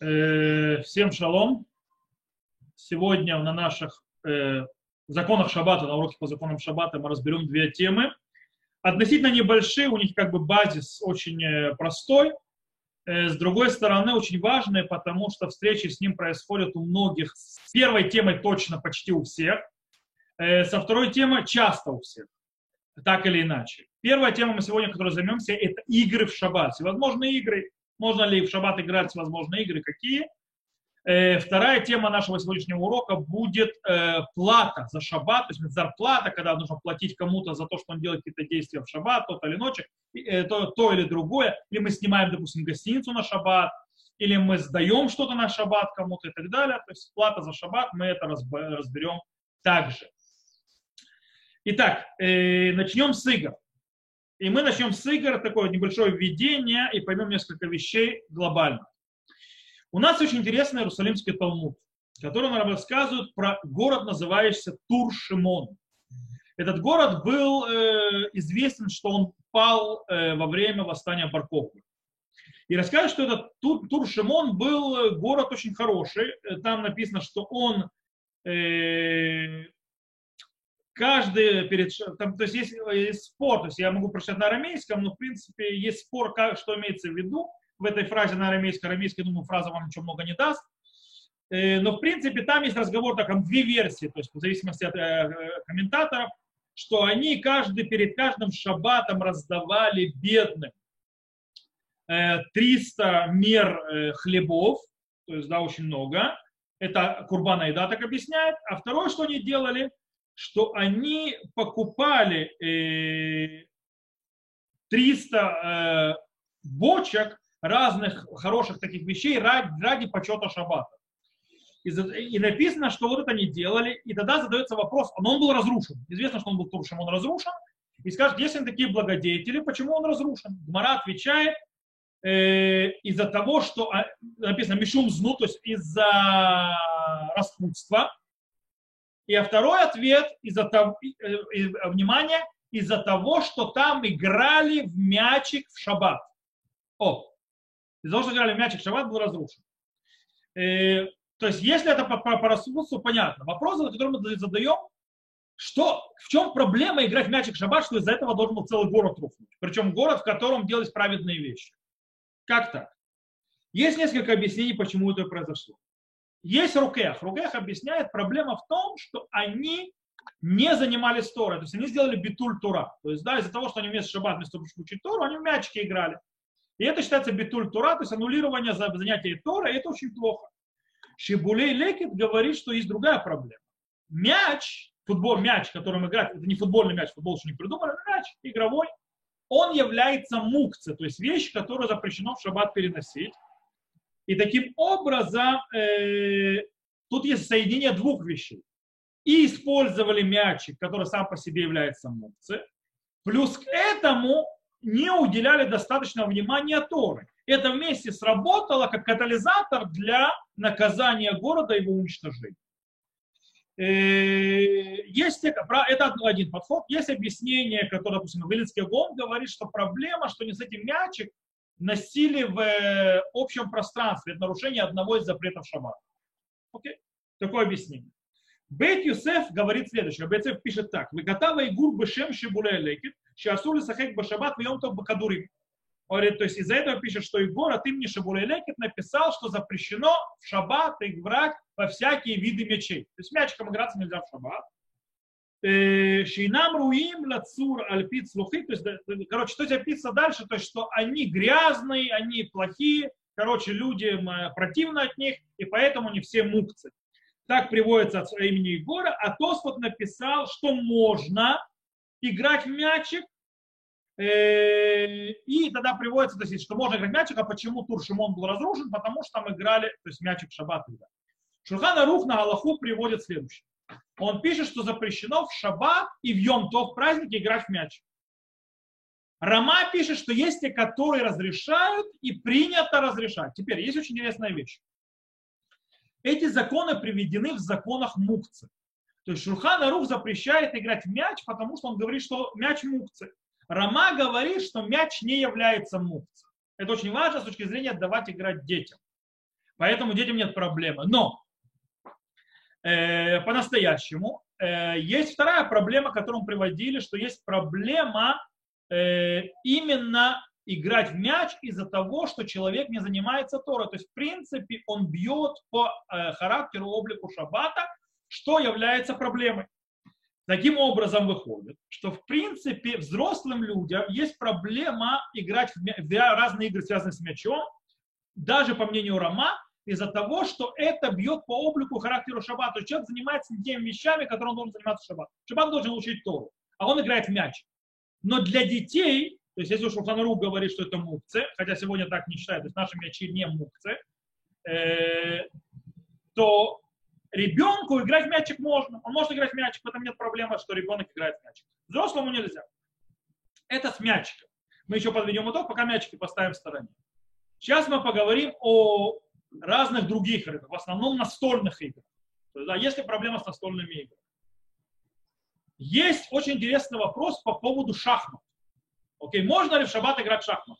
Э, всем шалом. Сегодня на наших э, законах шаббата, на уроке по законам шаббата мы разберем две темы. Относительно небольшие, у них как бы базис очень э, простой. С другой стороны, очень важные, потому что встречи с ним происходят у многих. С первой темой точно почти у всех. Со второй темой часто у всех. Так или иначе. Первая тема мы сегодня, которой займемся, это игры в шаббат. Всевозможные игры, можно ли в шаббат играть возможные игры, какие. Э, вторая тема нашего сегодняшнего урока будет э, плата за шаббат, то есть зарплата, когда нужно платить кому-то за то, что он делает какие-то действия в шаббат, тот или ночь, э, то, то или другое, или мы снимаем, допустим, гостиницу на шаббат, или мы сдаем что-то на шаббат кому-то и так далее. То есть плата за шаббат, мы это разберем также. Итак, э, начнем с игр. И мы начнем с игр, такое небольшое введение, и поймем несколько вещей глобально. У нас очень интересный Иерусалимский Талмуд, который нам рассказывает про город, называющийся Тур-Шимон. Этот город был э, известен, что он пал э, во время восстания Баркова. И рассказывает, что этот Тур-Шимон был город очень хороший. Там написано, что он э, каждый перед... Там, то есть есть, есть спор, то есть я могу прочитать на арамейском, но в принципе есть спор, как, что имеется в виду в этой фразе на арамейском. Арамейский, думаю, фраза вам ничего много не даст. Э, но в принципе там есть разговор, так, там две версии, то есть в зависимости от э, комментаторов, что они каждый перед каждым шаббатом раздавали бедным 300 э, мер хлебов, то есть, да, очень много. Это Курбана Еда так объясняет. А второе, что они делали – что они покупали 300 э, бочек разных хороших таких вещей ради, почета шаббата. И, написано, что вот это они делали, и тогда задается вопрос, но он был разрушен. Известно, что он был туршем, он разрушен. И скажет, если они такие благодетели, почему он разрушен? Гмара отвечает, э, из-за того, что а, написано Мишум Зну, то есть из-за распутства, и а второй ответ, из-за того, э, э, внимание, из-за того, что там играли в мячик в шаббат. О, из-за того, что играли в мячик в шаббат, был разрушен. Э, то есть, если это по, по, по рассудству, понятно. Вопрос, который мы задаем, что, в чем проблема играть в мячик в шаббат, что из-за этого должен был целый город рухнуть. Причем город, в котором делались праведные вещи. Как так? Есть несколько объяснений, почему это произошло. Есть Рукех. Рукех объясняет, проблема в том, что они не занимались Торой. То есть они сделали битуль Тура. То есть, да, из-за того, что они вместо шаббат, вместо учить Тору, они в мячики играли. И это считается битуль Тура, то есть аннулирование за занятие Тора, и это очень плохо. Шибулей Лекет говорит, что есть другая проблема. Мяч, футбол, мяч, которым играть, это не футбольный мяч, футбол еще не придумали, мяч игровой, он является мукце, то есть вещь, которую запрещено в шаббат переносить. И таким образом э, тут есть соединение двух вещей. И использовали мячик, который сам по себе является мукцы, плюс к этому не уделяли достаточно внимания Торы. Это вместе сработало как катализатор для наказания города и его уничтожения. Э, есть, это один подход. Есть объяснение, которое, допустим, Вилицкий Гон говорит, что проблема, что не с этим мячик, носили в э, общем пространстве. Это нарушение одного из запретов шаббата. Окей? Такое объяснение. Бейт Юсеф говорит следующее. Бейт Юсеф пишет так. Вегатава и гур бешем шибуле лекит, шиасули сахек башабат вьем то бакадурим. Говорит, то есть из-за этого пишет, что Егор от имени Шабуле Лекет написал, что запрещено в шаббат играть во всякие виды мячей. То есть мячиком играться нельзя в шаббат. Э, Шейнам руим лацур альпит слухи, то есть, короче, что здесь описано дальше, то есть, что они грязные, они плохие, короче, людям э, противно от них, и поэтому не все мукцы. Так приводится от имени Егора, а Тосфот написал, что можно играть в мячик, э, и тогда приводится, то есть, что можно играть в мячик, а почему Тур Шимон был разрушен, потому что там играли, то есть мячик в шаббат играли. Шурхана Рух на Аллаху приводит следующее он пишет, что запрещено в шаббат и в Йом-Тов праздники играть в мяч. Рама пишет, что есть те, которые разрешают и принято разрешать. Теперь есть очень интересная вещь. Эти законы приведены в законах мукцы. То есть Шурхан Арух запрещает играть в мяч, потому что он говорит, что мяч мукцы. Рама говорит, что мяч не является мукцем. Это очень важно с точки зрения давать играть детям. Поэтому детям нет проблемы. Но э, по-настоящему э, есть вторая проблема, которую мы приводили, что есть проблема э, именно играть в мяч из-за того, что человек не занимается Торой. То есть, в принципе, он бьет по характеру, облику шаббата, что является проблемой. Таким образом выходит, что в принципе взрослым людям есть проблема играть в, в разные игры, связанные с мячом, даже по мнению Рома, из-за того, что это бьет по облику характеру шаббата. То есть человек занимается теми вещами, которыми он должен заниматься в шаббат. Шаббат должен учить Тору, а он играет в мяч. Но для детей, то есть если уж Шулханрук говорит, что это мукцы, хотя сегодня так не считают, то есть наши мячи не мукцы, э, то ребенку играть в мячик можно. Он может играть в мячик, в этом нет проблемы, что ребенок играет в мячик. Взрослому нельзя. Это с мячиком. Мы еще подведем итог, пока мячики поставим в стороне. Сейчас мы поговорим о разных других играх, в основном настольных играх. То есть, да, есть ли проблема с настольными играми? Есть очень интересный вопрос по поводу шахмат. Окей, можно ли в шаббат играть в шахмат?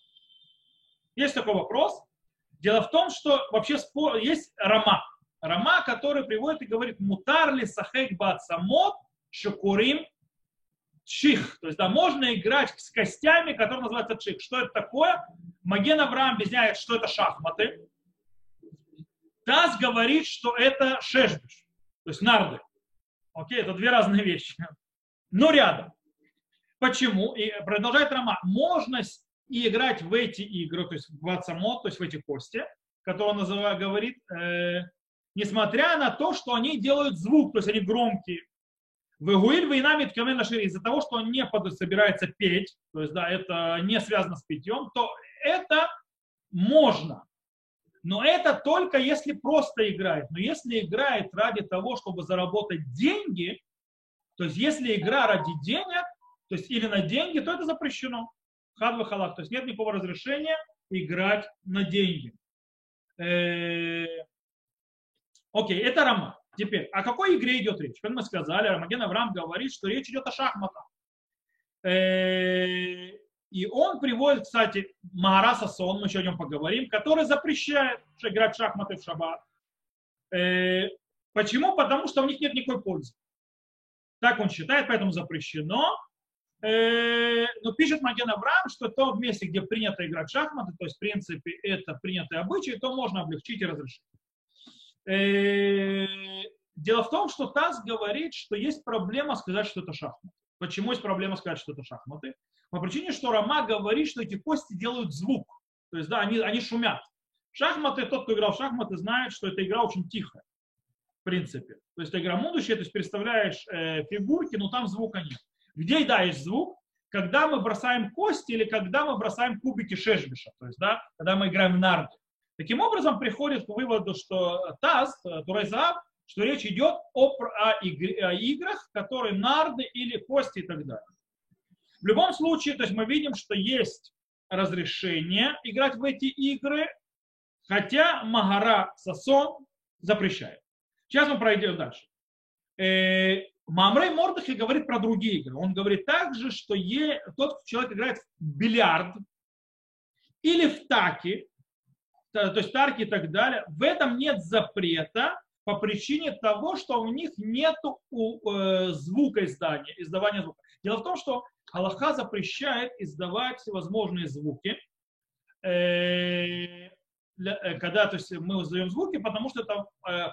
Есть такой вопрос. Дело в том, что вообще спор, есть рама. Рама, который приводит и говорит, мутар ли сахек бацамот шукурим чих. То есть, да, можно играть с костями, которые называются чих. Что это такое? Маген Авраам объясняет, что это шахматы. Таз говорит, что это шешбиш, то есть нарды. Окей, это две разные вещи. Но рядом. Почему? И продолжает Рома. Можно и играть в эти игры, то есть в ацамот, то есть в эти кости, которые он называет, говорит, э, несмотря на то, что они делают звук, то есть они громкие. В Игуиль войнами ткамен из-за того, что он не собирается петь, то есть да, это не связано с питьем, то это можно. Но это только если просто играет. Но если играет ради того, чтобы заработать деньги, то есть если игра ради денег, то есть или на деньги, то это запрещено. Хадва халак. То есть нет никакого разрешения играть на деньги. Э, окей, это Рама. Теперь, о какой игре идет речь? Как мы сказали, Рамаген Авраам говорит, что речь идет о шахматах. И он приводит, кстати, Магараса Сон, мы еще о нем поговорим, который запрещает играть в шахматы в шаббат. Э, почему? Потому что у них нет никакой пользы. Так он считает, поэтому запрещено. Э, но пишет Маген Авраам, что то месте, где принято играть в шахматы, то есть, в принципе, это принятые обычаи, то можно облегчить и разрешить. Э, дело в том, что ТАСС говорит, что есть проблема сказать, что это шахматы. Почему есть проблема сказать, что это шахматы? По причине, что Рома говорит, что эти кости делают звук. То есть, да, они, они шумят. Шахматы, тот, кто играл в шахматы, знает, что эта игра очень тихая. В принципе. То есть, игра будущее, то есть, представляешь э, фигурки, но там звука нет. Где, да, есть звук, когда мы бросаем кости или когда мы бросаем кубики шешбиша, то есть, да, когда мы играем в нарды. Таким образом, приходит к выводу, что Таз, э, Турайзаав, что речь идет о, о, о играх, которые нарды или кости и так далее. В любом случае, то есть мы видим, что есть разрешение играть в эти игры, хотя Магара Сасон запрещает. Сейчас мы пройдем дальше. Э, Мамрей Мордахи говорит про другие игры. Он говорит также, что е, тот человек играет в бильярд или в таки, то есть тарки и так далее, в этом нет запрета, по причине того, что у них нет э, звука издания, издавания звука. Дело в том, что Аллаха запрещает издавать всевозможные звуки, э, э, когда то есть, мы издаем звуки, потому что это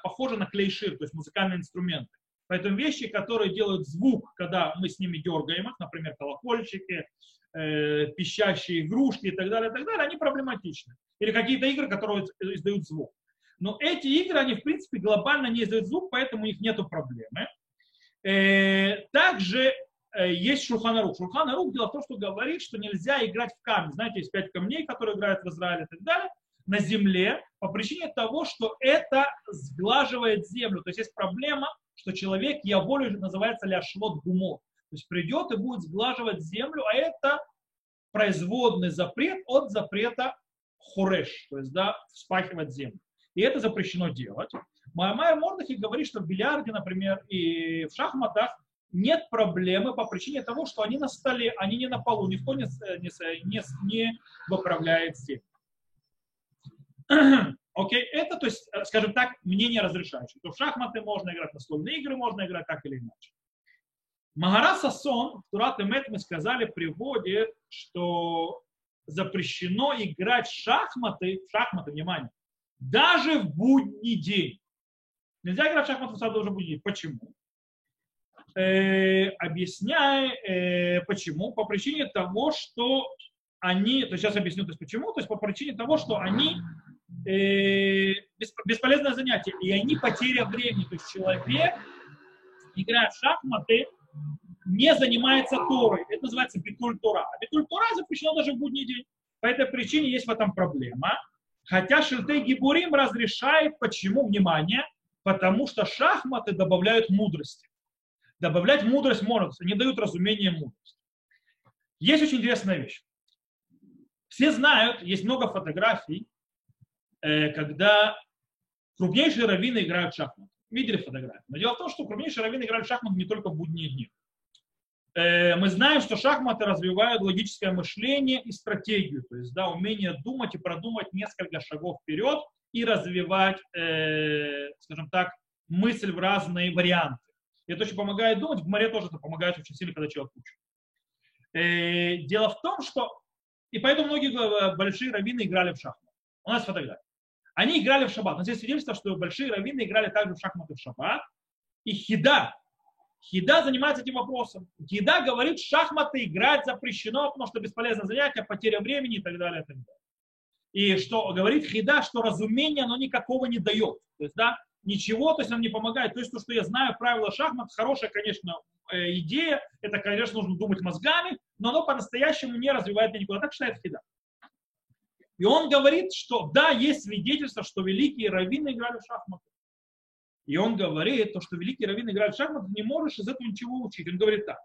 похоже на клейшир, то есть музыкальные инструменты. Поэтому вещи, которые делают звук, когда мы с ними дергаем их, например, колокольчики, пищащие игрушки и так далее, и так далее, они проблематичны. Или какие-то игры, которые издают звук. Но эти игры, они, в принципе, глобально не издают звук, поэтому у них нет проблемы. Э, также э, есть Шурханарук. Шурханарук дело в том, что говорит, что нельзя играть в камень. Знаете, есть пять камней, которые играют в Израиле и так далее, на земле, по причине того, что это сглаживает землю. То есть есть проблема, что человек, я волю называется ляшвот гумо. То есть придет и будет сглаживать землю, а это производный запрет от запрета хуреш, то есть да, вспахивать землю и это запрещено делать. Майя Мордахи говорит, что в бильярде, например, и в шахматах нет проблемы по причине того, что они на столе, они не на полу, никто не, не, не, не выправляет землю. Окей, это, то есть, э, скажем так, мнение разрешающее. То в шахматы можно играть, настольные игры можно играть так или иначе. Магара Сасон, в Турат и мы сказали, приводит, что запрещено играть в шахматы, в шахматы, внимание, даже в будний день. Нельзя играть в шахматы в саду уже будний день. Почему? Э, объясняя, э, почему. По причине того, что они, то есть сейчас объясню, то есть почему, то есть по причине того, что они э, бесполезное занятие, и они потеря времени, то есть человек, играя в шахматы, не занимается Торой. Это называется битуль Тора. А битуль Тора запрещено даже в будний день. По этой причине есть в этом проблема. Хотя Шильтей Гибурим разрешает, почему, внимание, потому что шахматы добавляют мудрости. Добавлять мудрость можно, они дают разумение мудрости. Есть очень интересная вещь. Все знают, есть много фотографий, э, когда крупнейшие раввины играют в шахматы. Видели фотографии. Но дело в том, что крупнейшие раввины играют в шахматы не только в будние дни. Э, мы знаем, что шахматы развивают логическое мышление и стратегию, то есть да, умение думать и продумать несколько шагов вперед и развивать, э, скажем так, мысль в разные варианты. И это очень помогает думать, в море тоже это помогает очень сильно, когда человек учит. Э, дело в том, что, и поэтому многие большие раввины играли в шахматы. У нас фотография. Они играли в шаббат. У нас есть свидетельство, что большие раввины играли также в шахматы в шаббат. И Хида, Хида занимается этим вопросом. Хида говорит, шахматы играть запрещено, потому что бесполезное занятие, потеря времени и так далее. И, так далее. и что говорит Хида, что разумение оно никакого не дает. То есть, да, ничего, то есть нам не помогает. То есть то, что я знаю правила шахмат, хорошая, конечно, э, идея, это, конечно, нужно думать мозгами, но оно по-настоящему не развивает меня никуда. Так считает Хида. И он говорит, что да, есть свидетельство, что великие раввины играли в шахматы. И он говорит, то, что великий раввин играет в шахматы, не можешь из этого ничего учить. Он говорит так.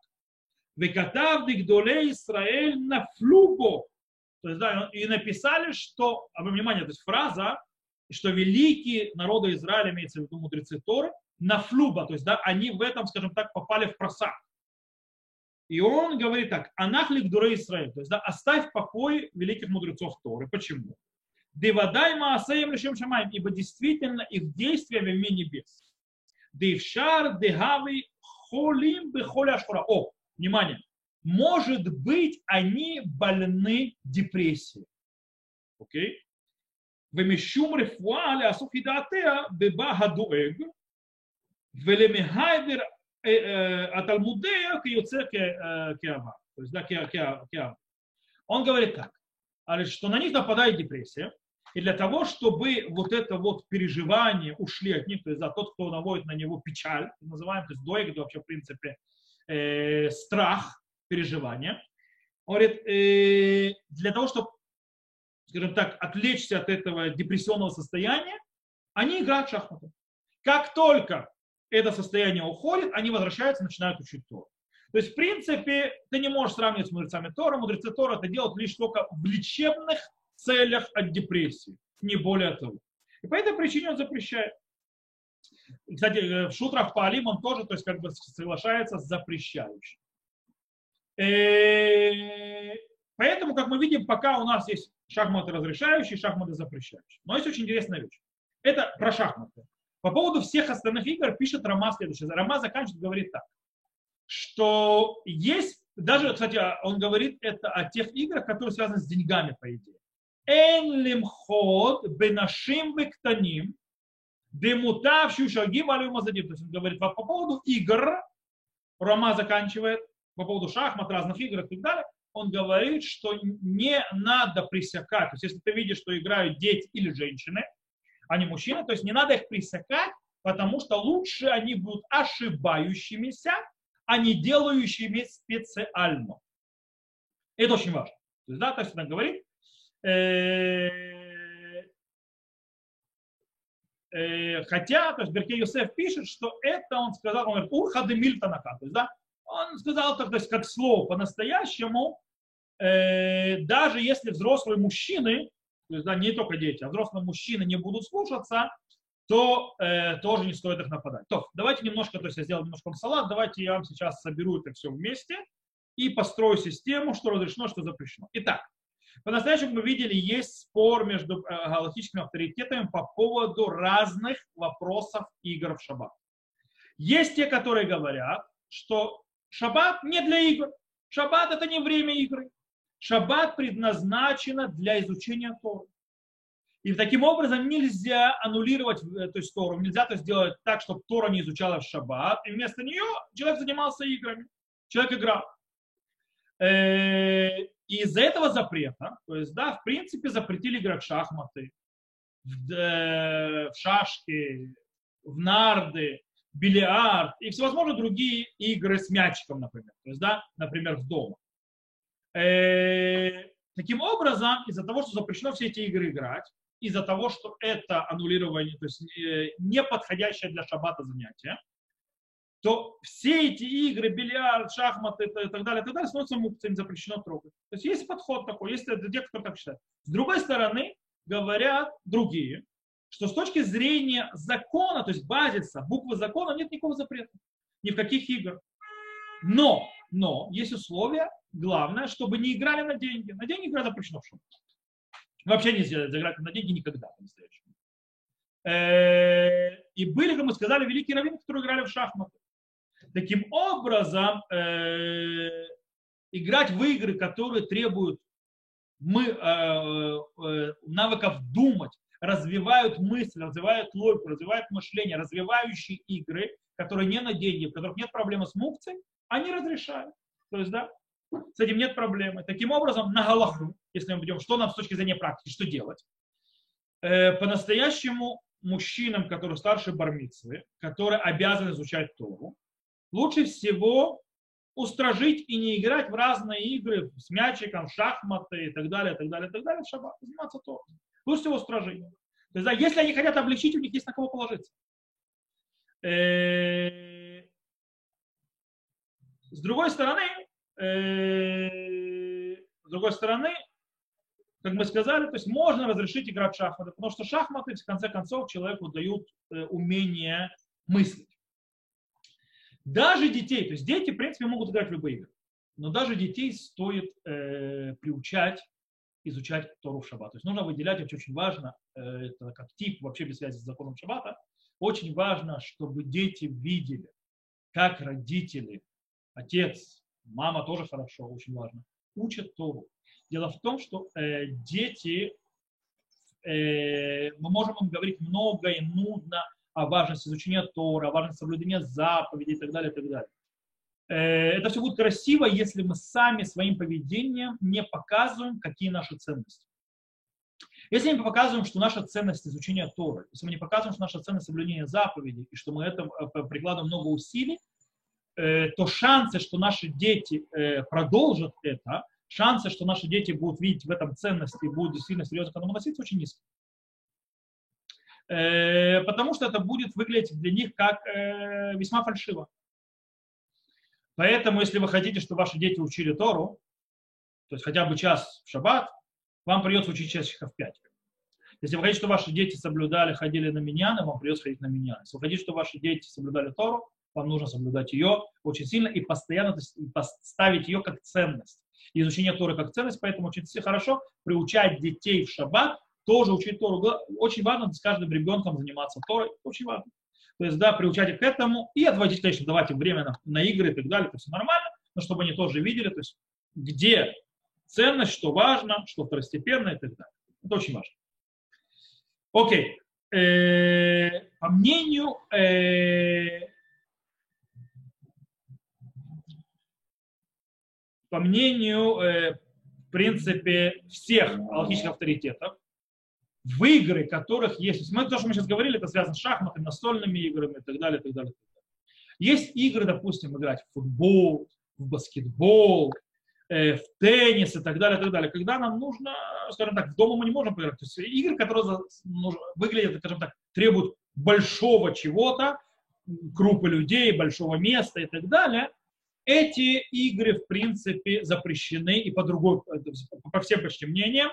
Векатав дигдоле Израиль на флубо. То есть, да, и написали, что, обратите внимание, то есть фраза, что великие народы Израиля, имеется в виду мудрецы Торы, на флуба, то есть, да, они в этом, скажем так, попали в просак. И он говорит так, анахлик дуре Израиль, то есть, да, оставь покой великих мудрецов Торы. Почему? Девадай маасеем лишем шамаем, ибо действительно их действия в мире небес. Девшар дегави холим бехоля шура. О, внимание. Может быть, они больны депрессией. Окей? ומשום רפואה לעסוק ידעתיה בבא הדואג ולמהייבר התלמודיה כיוצא כאהבה. То есть, да, כאהבה. Он говорит так, что на них нападает депрессия, и для того, чтобы вот это вот переживание ушли от них, то есть за тот, кто наводит на него печаль, называем, то есть доик, это вообще в принципе э, страх, переживание, он говорит, э, для того, чтобы, скажем так, отвлечься от этого депрессионного состояния, они играют в шахматы. Как только это состояние уходит, они возвращаются начинают учить Тору. То есть, в принципе, ты не можешь сравнивать с мудрецами Тора. Мудрецы Тора это делают лишь только в лечебных целях от депрессии, не более того. И по этой причине он запрещает. Кстати, э, в шутрах по Алим он тоже, то есть как бы соглашается с запрещающим. Э, поэтому, как мы видим, пока у нас есть шахматы разрешающие, шахматы запрещающие. Но есть очень интересная вещь. Это про шахматы. По поводу всех остальных игр пишет Рома следующее. Рома заканчивает, говорит так, что есть, даже, кстати, он говорит это о тех играх, которые связаны с деньгами, по идее. אין למחות בנשים וקטנים, демутав шагим алю мазадим. То есть он говорит по поводу игр, Рома заканчивает, по поводу шахмат, разных игр и так далее, он говорит, что не надо пресекать. То есть если ты видишь, что играют дети или женщины, а не мужчины, то есть не надо их пресекать, потому что лучше они будут ошибающимися, а не делающими специально. Это очень важно. То есть, да, то есть он говорит, Э, э, хотя, то есть Берке Юсеф пишет, что это он сказал, он говорит, урхады мильтанака, то есть, да, он сказал, то есть, как слово по-настоящему, э, даже если взрослые мужчины, то есть, да, не только дети, а взрослые мужчины не будут слушаться, то э, тоже не стоит их нападать. То, давайте немножко, то есть я сделал немножко салат, давайте я вам сейчас соберу это все вместе и построю систему, что разрешено, что запрещено. Итак, По-настоящему мы видели, есть спор между э, галактическими авторитетами по поводу разных вопросов игр в шаббат. Есть те, которые говорят, что шаббат не для игр. Шаббат это не время игры. Шаббат предназначено для изучения Торы. И таким образом нельзя аннулировать то есть, Тору, нельзя то сделать так, чтобы Тора не изучала в шаббат, и вместо нее человек занимался играми, человек играл. И из-за этого запрета, то есть, да, в принципе, запретили играть в шахматы, в, э, в шашки, в нарды, бильярд и всевозможные другие игры с мячиком, например. То есть, да, например, в дома. Э, таким образом, из-за того, что запрещено все эти игры играть, из-за того, что это аннулирование, то есть э, не подходящее для шаббата занятие, то все эти игры, бильярд, шахматы и так далее, и так далее, становятся мукциями, запрещено трогать. То есть есть подход такой, есть те, кто так считает. С другой стороны, говорят другие, что с точки зрения закона, то есть базиса, буквы закона, нет никакого запрета. Ни в каких играх. Но, но, есть условия, главное, чтобы не играли на деньги. На деньги игра запрещена в шум. Вообще нельзя играть на деньги никогда по-настоящему. Э, и были, как мы сказали, великие раввины, которые играли в шахматы. Таким образом, э, играть в игры, которые требуют мы, э, навыков думать, развивают мысль, развивают логику, развивают мышление, развивающие игры, которые не на деньги, в которых нет проблемы с мукцией, они разрешают. То есть, да, с этим нет проблемы. Таким образом, на Галаху, если мы идем, что нам с точки зрения практики, что делать? Э, по-настоящему мужчинам, которые старше бармицы, которые обязаны изучать Тору, лучше всего устражить и не играть в разные игры с мячиком, шахматы и так далее, так далее, так далее, в шаббат, заниматься Торой. Лучше всего устражить. То есть, да, если они хотят облегчить, у них есть на кого положиться. Э, с другой стороны, э, с другой стороны, как мы сказали, то есть можно разрешить играть в шахматы, потому что шахматы, в конце концов, человеку дают э, умение мыслить. Даже детей, то есть дети, в принципе, могут играть в любые игры, но даже детей стоит э, приучать изучать Тору в шаббат. То есть нужно выделять, это очень важно, э, это как тип вообще без связи с законом шаббата, очень важно, чтобы дети видели, как родители, отец, мама тоже хорошо, очень важно, учат Тору. Дело в том, что э, дети, э, мы можем им говорить много и нудно о важности изучения Тора, о важности соблюдения заповедей и так далее, и так далее. Э, это все будет красиво, если мы сами своим поведением не показываем, какие наши ценности. Если мы показываем, что наша ценность изучения Торы, если мы не показываем, что наша ценность соблюдения заповедей, и что мы это э, прикладываем много усилий, э, то шансы, что наши дети продолжат это, шансы, что наши дети будут видеть в этом ценности и будут действительно серьезно к этому относиться, очень низкие. Потому что это будет выглядеть для них как весьма фальшиво. Поэтому, если вы хотите, чтобы ваши дети учили Тору, то есть хотя бы час в шаббат, вам придется учить часиков пять. Если вы хотите, чтобы ваши дети соблюдали, ходили на миньяны, вам придется ходить на миньяны. Если вы хотите, чтобы ваши дети соблюдали Тору, вам нужно соблюдать ее очень сильно и постоянно поставить ее как ценность. И изучение Торы как ценность, поэтому очень хорошо приучать детей в шаббат, тоже учить Тору. Очень важно с каждым ребенком заниматься Торой, очень важно. То есть, да, приучать их к этому и отводить, конечно, давать им время на, на игры и так далее, это все нормально, но чтобы они тоже видели, то есть, где ценность, что важно, что второстепенно и так далее. Это очень важно. Окей. Э, по мнению э, по мнению, э, в принципе, всех алхимических авторитетов, в игры, которых есть, мы, то, что мы сейчас говорили, это связано с шахматами, настольными играми и так далее, и так далее. Есть игры, допустим, играть в футбол, в баскетбол, э, в теннис и так далее, и так далее. Когда нам нужно, скажем так, дома мы не можем поиграть. То есть игры, которые выглядят, скажем так, требуют большого чего-то, группы людей, большого места и так далее, эти игры, в принципе, запрещены и по другой, э, по всем почти мнениям,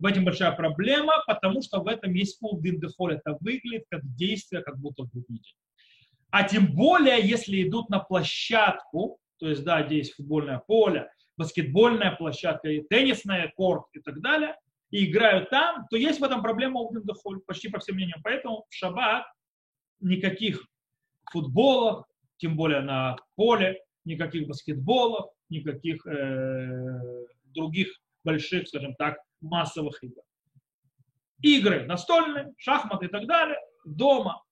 в этом большая проблема, потому что в этом есть full дин Это выглядит как действие, как будто в недель. А тем более, если идут на площадку, то есть, да, где есть футбольное поле, баскетбольная площадка, и теннисная корт и так далее, и играют там, то есть в этом проблема Увдендахоль, почти по всем мнениям. Поэтому в шаббат никаких футболов, тем более на поле, никаких баскетболов, никаких э, других больших, скажем так, массовых игр. Игры настольные, шахматы и так далее, дома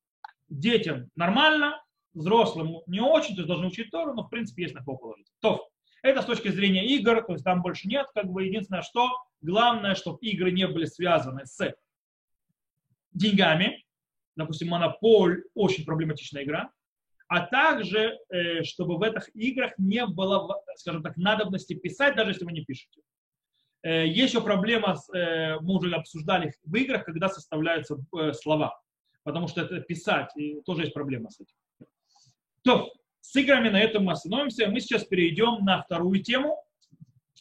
детям нормально, взрослым не очень, то есть должны учить Тору, но в принципе есть на кого положить. То, это с точки зрения игр, то есть там больше нет, как бы единственное, что главное, чтобы игры не были связаны с деньгами, допустим, монополь очень проблематичная игра, а также, э, чтобы в этих играх не было, скажем так, надобности писать, даже если вы не пишете. Э, есть еще проблема, э, мы уже обсуждали в играх, когда составляются слова, потому что это писать, и тоже есть проблема с этим. То, с играми на этом мы остановимся. Мы сейчас перейдем на вторую тему,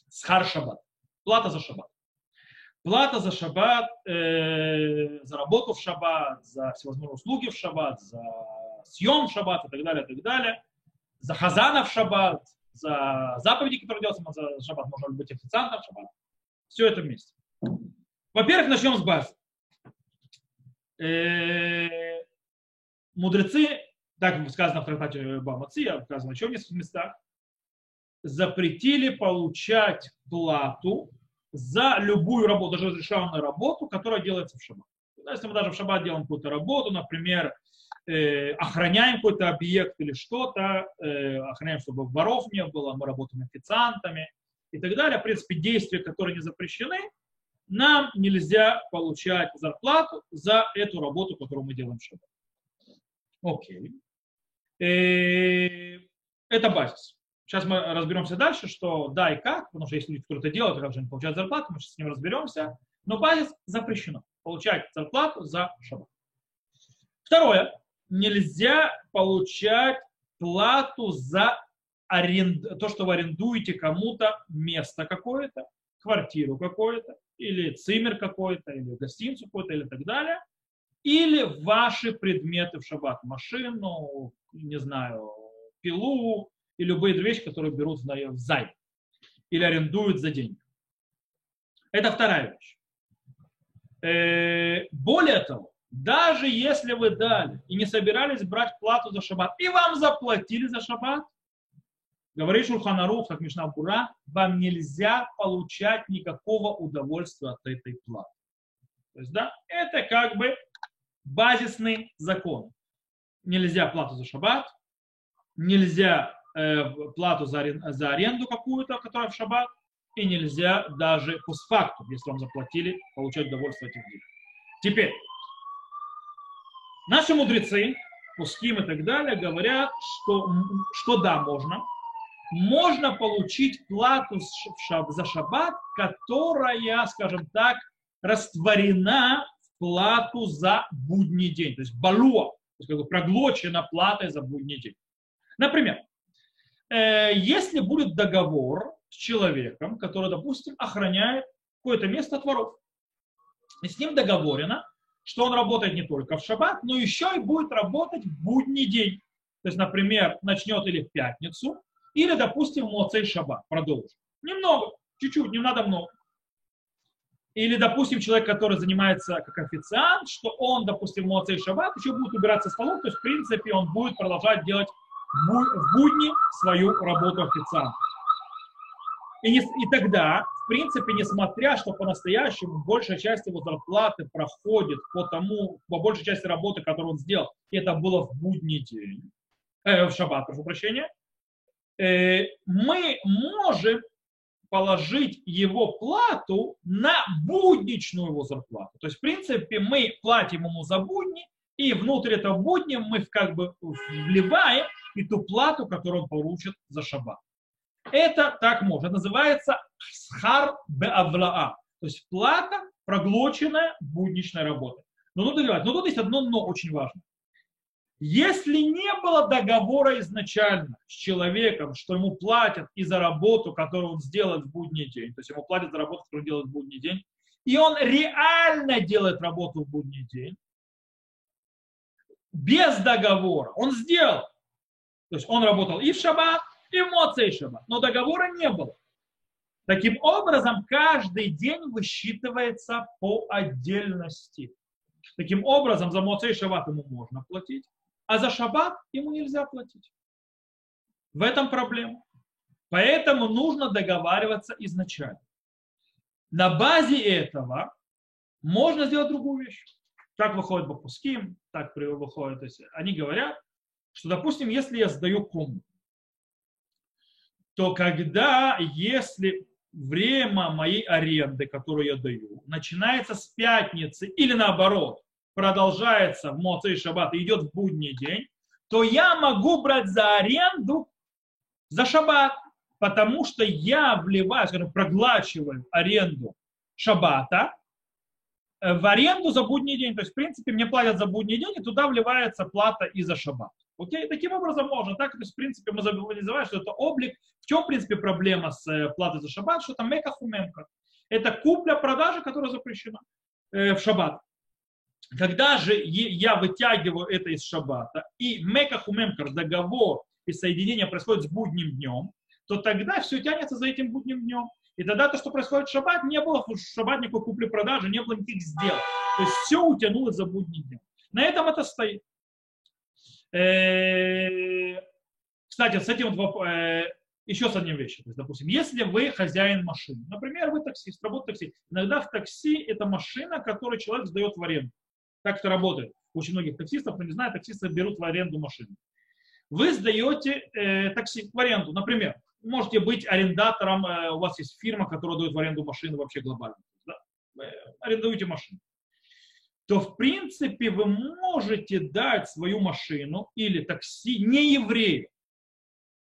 схар шаббат, плата за шаббат. Плата за шаббат, э, за работу в шаббат, за всевозможные услуги в шаббат, за съем в шаббат и так далее, и так далее, за хазана в шаббат, за заповеди, которые делаются за шаббат, можно быть официантом в шаббат. Все это вместе. Во-первых, начнем с базы. Э, мудрецы, так сказано в трактате Бамаци, сказано еще в нескольких местах, запретили получать плату за любую работу, даже разрешенную работу, которая делается в шаббат. Если мы даже в шаббат делаем какую-то работу, например, э, охраняем какой-то объект или что-то, э, охраняем, чтобы воров не было, мы работаем официантами и так далее. В принципе, действия, которые не запрещены, нам нельзя получать зарплату за эту работу, которую мы делаем в шаббат. Окей. Э, это базис. Сейчас мы разберемся дальше, что да и как, потому что если люди кто-то делает, как же они получают зарплату, мы сейчас с ним разберемся. Но базис запрещено получать зарплату за шаббат. Второе. Нельзя получать плату за аренд... то, что вы арендуете кому-то место какое-то, квартиру какое-то, или цимер какой-то, или гостиницу какой-то, или так далее, или ваши предметы в шаббат, машину, не знаю, пилу, и любые вещи, которые берут в займ или арендуют за деньги. Это вторая вещь. Э, более того, даже если вы дали и не собирались брать плату за шаббат, и вам заплатили за шаббат, говорит Шурханарух, как Мишна Бура, вам нельзя получать никакого удовольствия от этой платы. То есть, да, это как бы базисный закон. Нельзя плату за шаббат, нельзя Э, плату за, за аренду какую-то, которая в шаббат, и нельзя даже постфактум, если вам заплатили, получать удовольствие этих денег. Теперь, наши мудрецы, пуским и так далее, говорят, что, что да, можно. Можно получить плату за шаббат, которая, скажем так, растворена в плату за будний день. То есть балуа, то есть как бы проглочена платой за будний день. Например, Э, если будет договор с человеком, который, допустим, охраняет какое-то место от воров, и с ним договорено, что он работает не только в шаббат, но еще и будет работать в будний день. То есть, например, начнет или в пятницу, или, допустим, Моцей шаббат продолжит. Немного, чуть-чуть, не надо много. Или, допустим, человек, который занимается как официант, что он, допустим, в Моцей шаббат еще будет убираться столом, то есть, в принципе, он будет продолжать делать в будни свою работу официанта. И, не, и тогда, в принципе, несмотря, что по-настоящему большая часть его зарплаты проходит по тому, по большей части работы, которую он сделал, и это было в будний день, э, в шаббат, прошу прощения, мы можем положить его плату на будничную его зарплату. То есть, в принципе, мы платим ему за будни, и внутрь этого будня мы как бы вливаем и ту плату, которую он получит за шаббат. Это так можно. Называется схар беавлаа. То есть плата, проглоченная будничной работой. Но говорить, но тут есть одно но очень важно. Если не было договора изначально с человеком, что ему платят и за работу, которую он сделает в будний день, то есть ему платят за работу, которую он делает в будний день, и он реально делает работу в будний день, без договора, он сделал, то есть он работал и в шаббат, и в Моцей шаббат. Но договора не было. Таким образом, каждый день высчитывается по отдельности. Таким образом, за Моцей Шаббат ему можно платить, а за Шаббат ему нельзя платить. В этом проблема. Поэтому нужно договариваться изначально. На базе этого можно сделать другую вещь. Так выходит Бапуским, так выходит. То есть они говорят, что, допустим, если я сдаю комнату, то когда, если время моей аренды, которую я даю, начинается с пятницы или наоборот, продолжается в Моцей Шаббат и идет в будний день, то я могу брать за аренду за Шаббат потому что я вливаю, скажем, проглачиваю аренду шаббата э, в аренду за будний день. То есть, в принципе, мне платят за будний день, и туда вливается плата и за шаббат. Окей? Таким образом можно. Так, то есть, в принципе, мы называем, что это облик. В чем, в принципе, проблема с э, платой за шаббат? Что там мека хумемка. Это купля-продажа, которая запрещена э, в шаббат. Когда же я вытягиваю это из шаббата, и мека хумемкар, договор и соединение происходит с будним днем, то тогда все тянется за этим будним днем. И тогда то, что происходит в шаббат, не было в шаббат никакой купли-продажи, не было никаких сделок. То есть все утянулось за будний день. На этом это стоит. Э, кстати, с этим вот э, еще с одним вещью. То есть, допустим, если вы хозяин машины, например, вы таксист, работаете такси, иногда в такси это машина, которую человек сдает в аренду. Так это работает. Очень многих таксистов, кто не знает, таксисты берут в аренду машину. Вы сдаете э, такси в аренду, например, можете быть арендатором, э, у вас есть фирма, которая дает в аренду машины вообще глобально. Да? Арендуете машину. То, в принципе, вы можете дать свою машину или такси не еврею.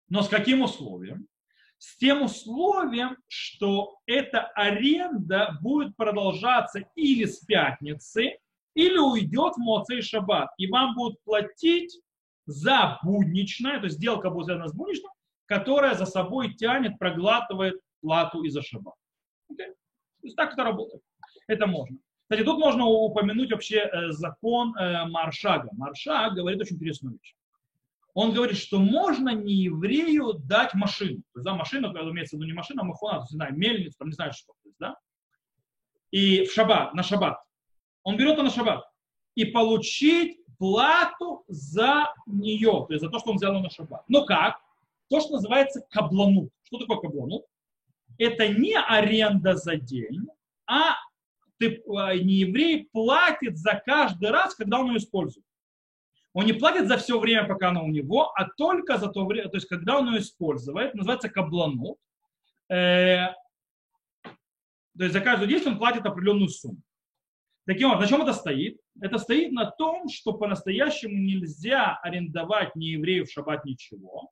Но с каким условием? С тем условием, что эта аренда будет продолжаться или с пятницы, или уйдет в Моцей Шаббат. И вам будут платить за будничное, то есть сделка будет связана с будничным, которая за собой тянет, проглатывает плату из-за шаба. Okay? То есть так это работает. Это можно. Кстати, тут можно упомянуть вообще э, закон э, Маршага. Маршаг говорит очень интересную вещь. Он говорит, что можно не еврею дать машину. То есть, да, машину, имеется в виду не машина, а махона, то есть, не знаю, мельницу, там не знаю что. То есть, да? И в шаббат, на шаббат. Он берет это на шаббат. И получить плату за нее, то есть за то, что он взял на шаббат. Но как? то, что называется кабланут. Что такое кабланут? Это не аренда за день, а ты, а, не еврей платит за каждый раз, когда он ее использует. Он не платит за все время, пока она у него, а только за то время, то есть когда он ее использует, называется кабланут. Э, то есть за каждое действие он платит определенную сумму. Таким образом, на чем это стоит? Это стоит на том, что по-настоящему нельзя арендовать не еврею в шаббат ничего,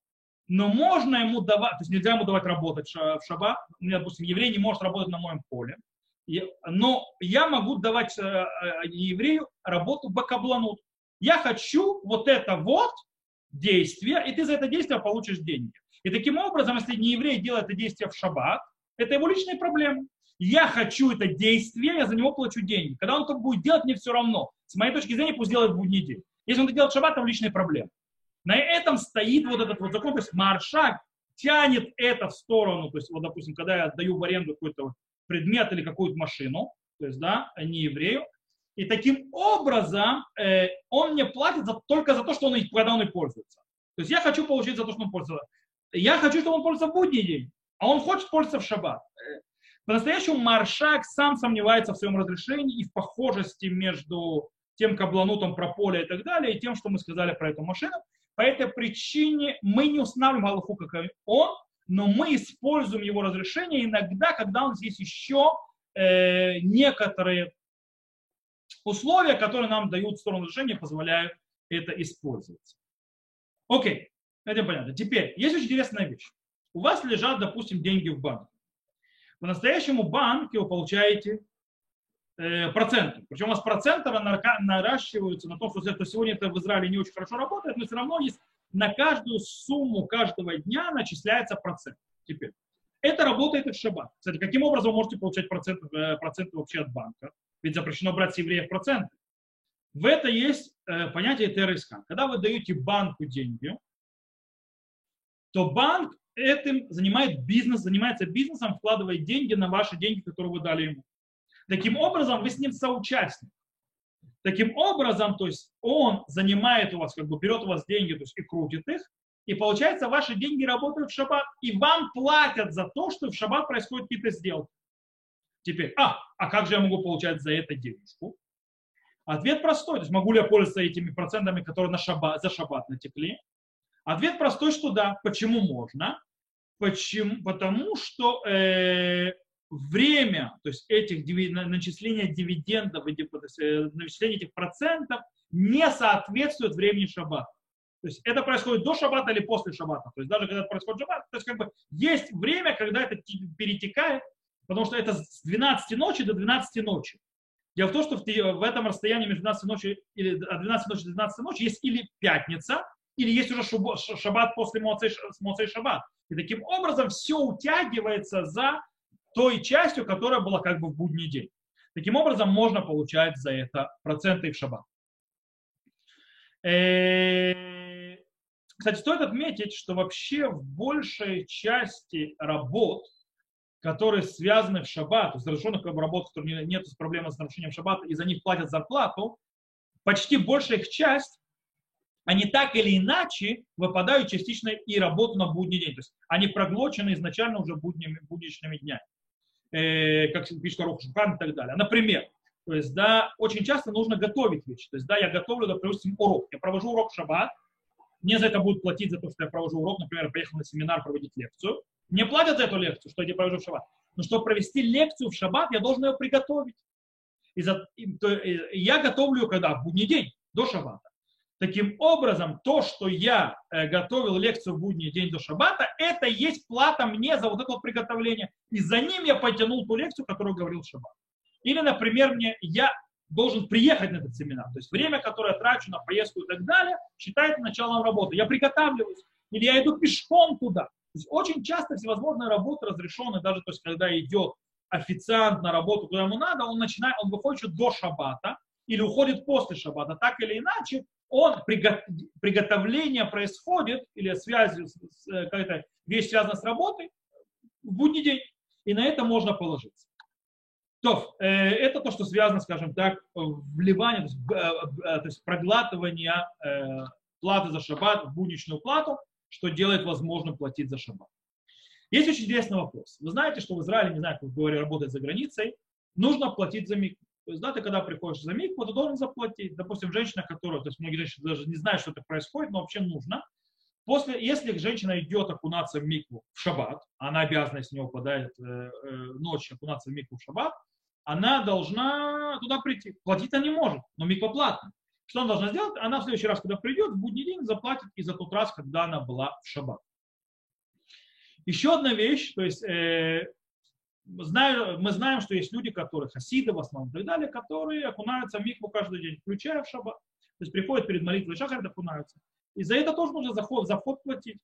но можно ему давать, то есть нельзя ему давать работать в шаббат, допустим, еврей не может работать на моем поле, но я могу давать э, э, еврею работу бакабланут. Я хочу вот это вот действие, и ты за это действие получишь деньги. И таким образом, если не еврей делает это действие в шаббат, это его личная проблема. Я хочу это действие, я за него плачу деньги. Когда он это будет делать, мне все равно. С моей точки зрения, пусть делает в будний день. Если он это делает в шаббат, это личная проблема. На этом стоит вот этот вот закон, то есть маршак тянет это в сторону, то есть вот, допустим, когда я отдаю в аренду какой-то предмет или какую-то машину, то есть, да, не еврею, и таким образом э, он мне платит за, только за то, что он, когда он и пользуется. То есть я хочу получить за то, что он пользуется. Я хочу, чтобы он пользовался в будний день, а он хочет пользоваться в шаббат. По-настоящему Маршак сам сомневается в своем разрешении и в похожести между тем кабланутом про поле и так далее, и тем, что мы сказали про эту машину. По этой причине мы не устанавливаем Аллаху, как он, но мы используем его разрешение иногда, когда у нас есть еще э, некоторые условия, которые нам дают сторону разрешения, позволяют это использовать. Окей, это понятно. Теперь, есть очень интересная вещь. У вас лежат, допустим, деньги в банке. По-настоящему банке вы получаете Э, проценты. Причем у вас проценты наращиваются на том, что сегодня это в Израиле не очень хорошо работает, но все равно есть на каждую сумму каждого дня начисляется процент. Теперь. Это работает и в шаббат. Кстати, каким образом вы можете получать проценты, э, проценты вообще от банка? Ведь запрещено брать с евреев проценты. В это есть э, понятие ТРСК. Когда вы даете банку деньги, то банк этим занимает бизнес, занимается бизнесом, вкладывает деньги на ваши деньги, которые вы дали ему. Таким образом, вы с ним соучастник. Таким образом, то есть он занимает у вас, как бы берет у вас деньги, то есть и крутит их, и получается, ваши деньги работают в шаббат, и вам платят за то, что в шаббат происходят какие-то сделки. Теперь, а, а как же я могу получать за это денежку? Ответ простой. То есть могу ли я пользоваться этими процентами, которые на шаббат, за шаббат натекли? Ответ простой, что да. Почему можно? Почему? Потому что э, время, то есть этих начисления дивидендов, э, начисления этих процентов не соответствует времени шаббата. То есть это происходит до шаббата или после шаббата. То есть даже когда происходит шаббат, то есть как бы есть время, когда это перетекает, потому что это с 12 ночи до 12 ночи. Дело в том, что в этом расстоянии между 12 ночи или от 12 ночи до 12 ночи есть или пятница, или есть уже шаббат после Моцей Шаббат. И таким образом все утягивается за той частью, которая была как бы в будний день. Таким образом можно получать за это проценты в шаббат. Э, кстати, стоит отметить, что вообще в большей части работ, которые связаны в шаббат, есть разрешенных работ, у которых нет проблемы с нарушением шаббата, и за них платят зарплату, почти большая их часть, они так или иначе выпадают частично и работу на будний день. То есть они проглочены изначально уже будними, будничными днями. Э, как пишет Арух Шухан и так далее. Например, то есть, да, очень часто нужно готовить вещи. То есть, да, я готовлю, допустим, урок. Я провожу урок в шаббат. Мне за это будут платить за то, что я провожу урок. Например, поехал на семинар проводить лекцию. Мне платят за эту лекцию, что я провожу в шаббат. Но чтобы провести лекцию в шаббат, я должен ее приготовить. И за, и, то, и, я готовлю ее когда? В будний день, до шаббата. Таким образом, то, что я э, готовил лекцию в будний день до шаббата, это есть плата мне за вот это вот приготовление. И за ним я потянул ту лекцию, которую говорил шаббат. Или, например, мне я должен приехать на этот семинар. То есть время, которое я трачу на поездку и так далее, считается началом работы. Я приготавливаюсь. Или я иду пешком туда. То есть очень часто всевозможные работы разрешены, даже то есть, когда идет официант на работу, куда ему надо, он начинает, он выходит до шаббата или уходит после шаббата. Так или иначе, он, приготовление происходит, или связь, э, какая-то вещь связана с работой, в будний день. И на это можно положиться. То, э, это то, что связано, скажем так, вливание, э, то есть проглатывание платы за шаббат в будничную плату, что делает возможным платить за шаббат. Есть очень интересный вопрос. Вы знаете, что в Израиле, не знаю, как говорю, работает за границей, нужно платить за микву. То есть, да, ты когда приходишь за микву, ты должен заплатить. Допустим, женщина, которая, то есть многие женщины даже не знают, что это происходит, но вообще нужно. После, если женщина идет окунаться в микву в шаббат, она обязана, если не упадает э, э, ночью окунаться в микву в шаббат, она должна туда прийти. Платить она не может, но миква платна. Что она должна сделать? Она в следующий раз, когда придет, в будний день заплатит и за тот раз, когда она была в шаббат. Еще одна вещь, то есть э, знаю, мы знаем, что есть люди, которые хасиды в основном и так далее, которые окунаются в микву каждый день, включая в шаббат. То есть приходят перед молитвой шахар, окунаются. И за это тоже нужно за вход, за вход платить.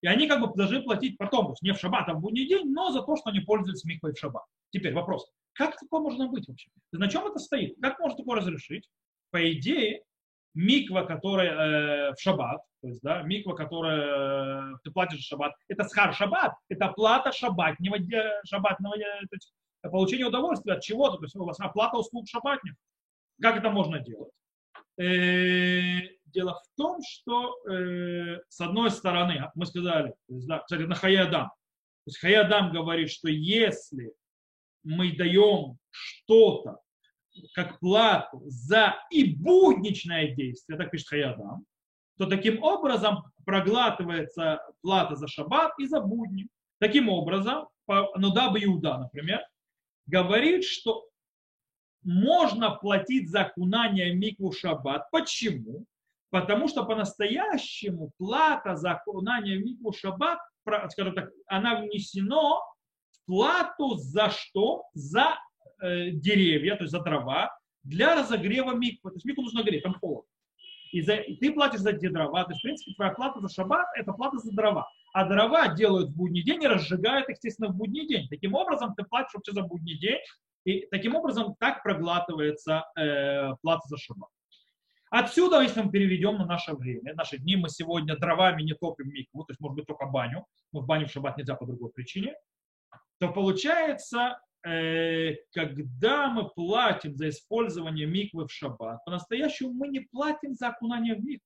И они как бы должны платить потом, то есть не в шаббат, а в будний день, но за то, что они пользуются миквой в шаббат. Теперь вопрос. Как такое можно быть вообще? На чем это стоит? Как можно такое разрешить? По идее, миква, которая э, в шаббат, то есть, да, миква, которая э, ты платишь шаббат, это схар шаббат, это плата шаббатнего, шаббатного, э, то есть, получение удовольствия от чего-то, то есть у вас оплата услуг шаббатних. Как это можно делать? Э, дело в том, что э, с одной стороны, мы сказали, есть, да, кстати, на Хаядам, то есть Хаядам говорит, что если мы даем что-то как плату за и будничное действие, так пишет Хаядам, то таким образом проглатывается плата за шаббат и за будни. Таким образом, Нудаба Иуда, например, говорит, что можно платить за окунание микву шаббат. Почему? Потому что по-настоящему плата за окунание микву шаббат, скажем так, она внесена плату за что? За э, деревья, то есть за дрова, для разогрева миквы. То есть микву нужно греть, там холодно. И, за, и ты платишь за эти дрова. То есть, в принципе, твоя плата за шаббат – это плата за дрова. А дрова делают в будний день и разжигают, естественно, в будний день. Таким образом, ты платишь вообще за будний день. И таким образом так проглатывается э, плата за шаббат. Отсюда, если мы переведем на наше время, наши дни, мы сегодня дровами не топим микву, то есть, может быть, только баню, но в баню в шаббат нельзя по другой причине, то получается, когда мы платим за использование миквы в шаббат, по-настоящему мы не платим за окунание в микву.